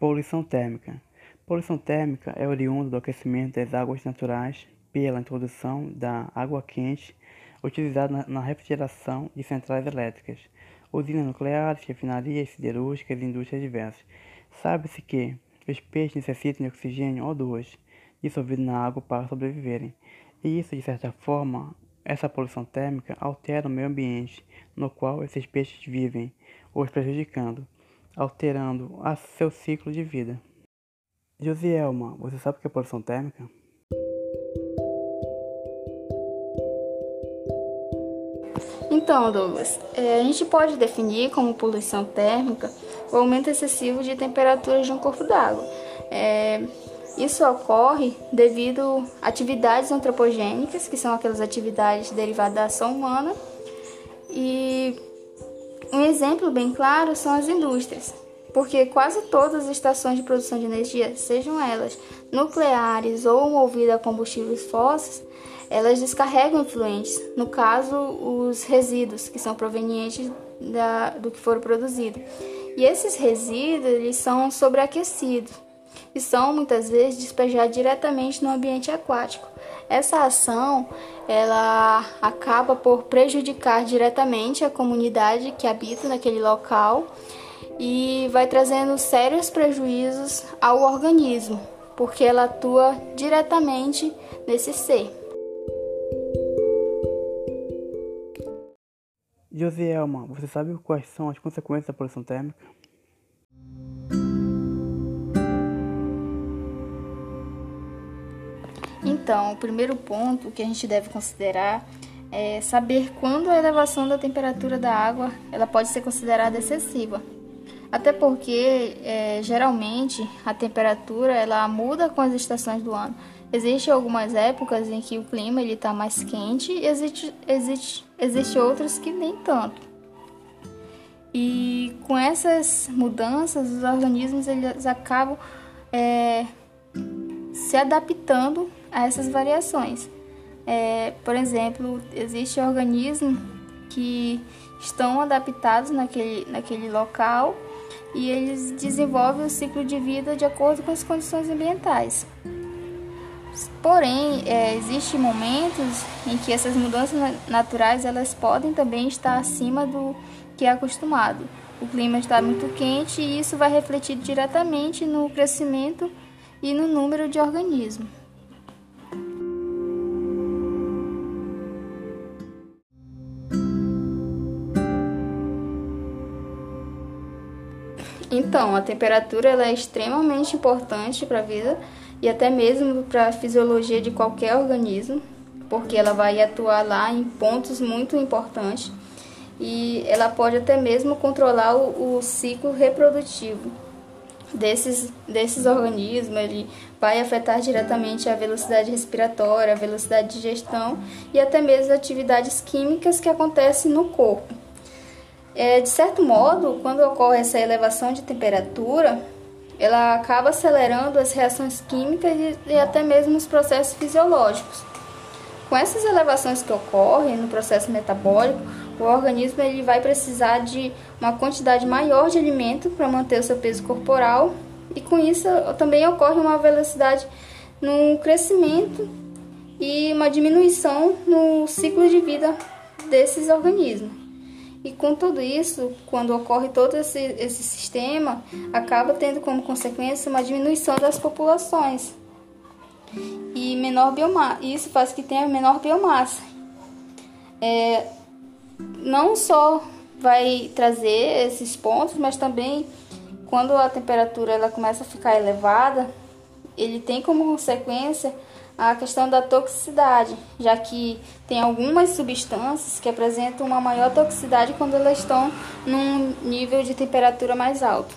Poluição térmica. Poluição térmica é oriunda do aquecimento das águas naturais pela introdução da água quente utilizada na, refrigeração de centrais elétricas, usinas nucleares, refinarias siderúrgicas e indústrias diversas. Sabe-se que os peixes necessitam de oxigênio O2 dissolvido na água para sobreviverem, e isso, de certa forma, essa poluição térmica altera o meio ambiente no qual esses peixes vivem, os prejudicando, alterando a seu ciclo de vida. Josielma, você sabe o que é poluição térmica? Então, Douglas, é, a gente pode definir como poluição térmica o aumento excessivo de temperatura de um corpo d'água. É, isso ocorre devido a atividades antropogênicas, que são aquelas atividades derivadas da ação humana, e um exemplo bem claro são as indústrias, porque quase todas as estações de produção de energia, sejam elas nucleares ou movidas a combustíveis fósseis, elas descarregam influentes, no caso, os resíduos que são provenientes da, do que foram produzido. E esses resíduos eles são sobreaquecidos e são muitas vezes despejados diretamente no ambiente aquático. Essa ação ela acaba por prejudicar diretamente a comunidade que habita naquele local e vai trazendo sérios prejuízos ao organismo, porque ela atua diretamente nesse ser. Josielma, você sabe quais são as consequências da poluição térmica? Então, o primeiro ponto que a gente deve considerar é saber quando a elevação da temperatura da água ela pode ser considerada excessiva. Até porque, é, geralmente, a temperatura ela muda com as estações do ano. Existem algumas épocas em que o clima está mais quente e existe, existe, existe outras que nem tanto. E com essas mudanças, os organismos eles acabam é, se adaptando a essas variações. É, por exemplo, existe organismos que estão adaptados naquele, naquele local e eles desenvolvem o ciclo de vida de acordo com as condições ambientais. Porém, é, existem momentos em que essas mudanças naturais elas podem também estar acima do que é acostumado. O clima está muito quente e isso vai refletir diretamente no crescimento e no número de organismos. Então, a temperatura ela é extremamente importante para a vida e até mesmo para a fisiologia de qualquer organismo, porque ela vai atuar lá em pontos muito importantes e ela pode até mesmo controlar o, o ciclo reprodutivo desses, desses organismos, ele vai afetar diretamente a velocidade respiratória, a velocidade de digestão e até mesmo atividades químicas que acontecem no corpo. É, de certo modo, quando ocorre essa elevação de temperatura, ela acaba acelerando as reações químicas e, e até mesmo os processos fisiológicos. Com essas elevações que ocorrem no processo metabólico, o organismo ele vai precisar de uma quantidade maior de alimento para manter o seu peso corporal e com isso também ocorre uma velocidade no crescimento e uma diminuição no ciclo de vida desses organismos. E com tudo isso, quando ocorre todo esse, esse sistema, acaba tendo como consequência uma diminuição das populações e menor biomassa. Isso faz que tenha menor biomassa. É, não só vai trazer esses pontos, mas também quando a temperatura ela começa a ficar elevada, ele tem como consequência a questão da toxicidade, já que tem algumas substâncias que apresentam uma maior toxicidade quando elas estão num nível de temperatura mais alto.